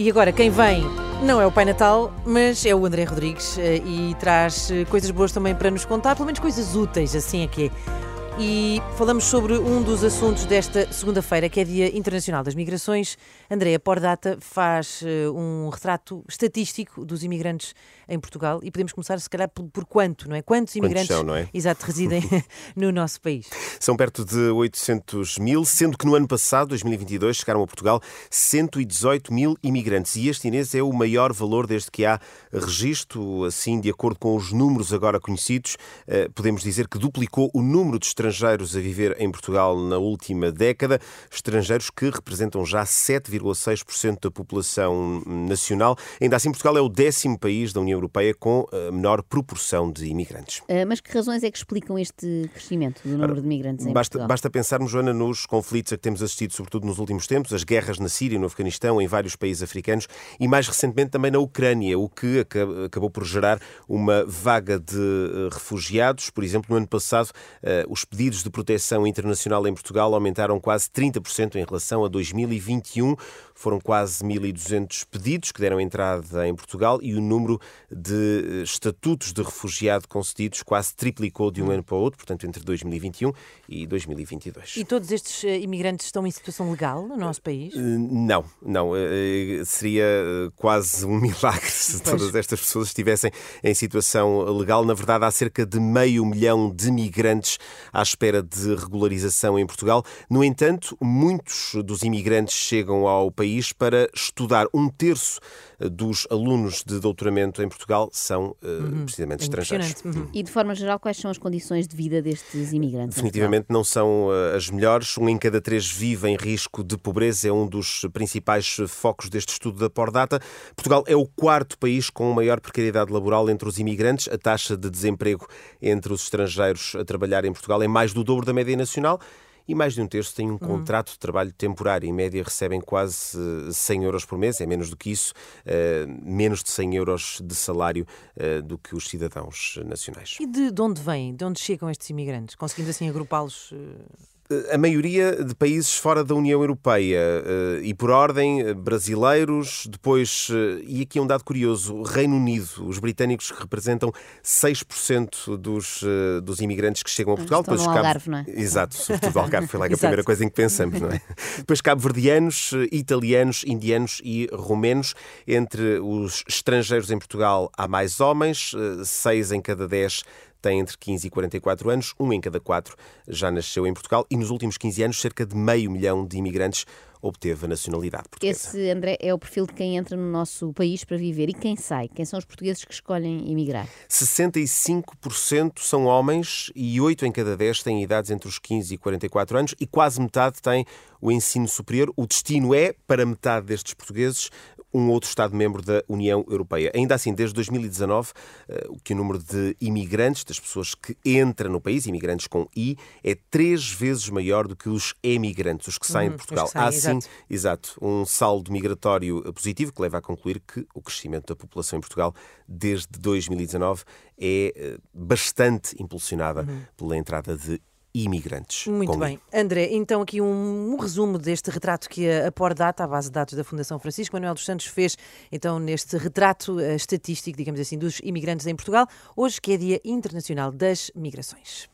E agora, quem vem não é o Pai Natal, mas é o André Rodrigues eh, e traz eh, coisas boas também para nos contar, pelo menos coisas úteis, assim é que é. E falamos sobre um dos assuntos desta segunda-feira, que é Dia Internacional das Migrações. Andréa Pordata faz uh, um retrato estatístico dos imigrantes em Portugal e podemos começar, se calhar, por, por quanto, não é? Quantos imigrantes são, não é? exato, residem no nosso país? São perto de 800 mil, sendo que no ano passado, 2022, chegaram a Portugal 118 mil imigrantes. E este, Inês, é o maior valor desde que há registro. Assim, de acordo com os números agora conhecidos, uh, podemos dizer que duplicou o número de estrangeiros a viver em Portugal na última década, estrangeiros que representam já 7,6% da população nacional. Ainda assim, Portugal é o décimo país da União Europeia com a menor proporção de imigrantes. Uh, mas que razões é que explicam este crescimento do número de imigrantes em basta, Portugal? Basta pensarmos, Joana, nos conflitos a que temos assistido, sobretudo nos últimos tempos, as guerras na Síria, no Afeganistão, em vários países africanos e mais recentemente também na Ucrânia, o que acabou por gerar uma vaga de eh, refugiados. Por exemplo, no ano passado, eh, os pedidos de proteção internacional em Portugal aumentaram quase 30% em relação a 2021. Foram quase 1.200 pedidos que deram entrada em Portugal e o número de eh, estatutos de refugiado concedidos quase triplicou de um ano para o outro, portanto, entre 2021 e 2022. E todos estes eh, imigrantes estão em situação legal no nosso país? Eh, não, não. Seria quase um milagre se pois. todas estas pessoas estivessem em situação legal. Na verdade, há cerca de meio milhão de migrantes à espera de regularização em Portugal. No entanto, muitos dos imigrantes chegam ao país para estudar. Um terço dos alunos de doutoramento em Portugal são uh, uhum. precisamente estrangeiros. Uhum. E de forma geral, quais são as condições de vida destes imigrantes? Definitivamente não são uh, as melhores. Um em cada três vive em risco de pobreza, é um dos principais focos deste estudo da Pordata. Portugal é o quarto país com maior precariedade laboral entre os imigrantes. A taxa de desemprego entre os estrangeiros a trabalhar em Portugal é mais do dobro da média nacional e mais de um terço têm um hum. contrato de trabalho temporário. Em média recebem quase 100 eh, euros por mês, é menos do que isso, eh, menos de 100 euros de salário eh, do que os cidadãos nacionais. E de onde vêm? De onde chegam estes imigrantes? Conseguimos assim agrupá-los? A maioria de países fora da União Europeia eh, e por ordem eh, brasileiros, depois, eh, e aqui é um dado curioso, Reino Unido, os britânicos que representam 6% dos, dos imigrantes que chegam a Portugal. Estão depois no Algarve, Cabo... não é? Exato, sobretudo o Algarve, foi lá a primeira coisa em que pensamos, não é? depois cabo-verdianos, italianos, indianos e romenos. Entre os estrangeiros em Portugal há mais homens, 6 em cada 10 tem entre 15 e 44 anos, um em cada quatro já nasceu em Portugal e nos últimos 15 anos cerca de meio milhão de imigrantes obteve a nacionalidade portuguesa. Esse, André, é o perfil de quem entra no nosso país para viver. E quem sai? Quem são os portugueses que escolhem emigrar? 65% são homens e 8 em cada 10 têm idades entre os 15 e 44 anos e quase metade têm o ensino superior. O destino é, para metade destes portugueses, um outro Estado-membro da União Europeia. Ainda assim, desde 2019, eh, o que o número de imigrantes, das pessoas que entram no país, imigrantes com I, é três vezes maior do que os emigrantes, os que saem uhum, de Portugal. Saem, Há sim, exato. exato, um saldo migratório positivo que leva a concluir que o crescimento da população em Portugal desde 2019 é eh, bastante impulsionada uhum. pela entrada de imigrantes. Muito bem. André, então aqui um, um, resumo deste retrato que a, a Pordata, a base de dados da Fundação Francisco Manuel dos Santos, fez então neste retrato uh, estatístico, digamos assim, dos imigrantes em Portugal, hoje que é Dia Internacional das Migrações.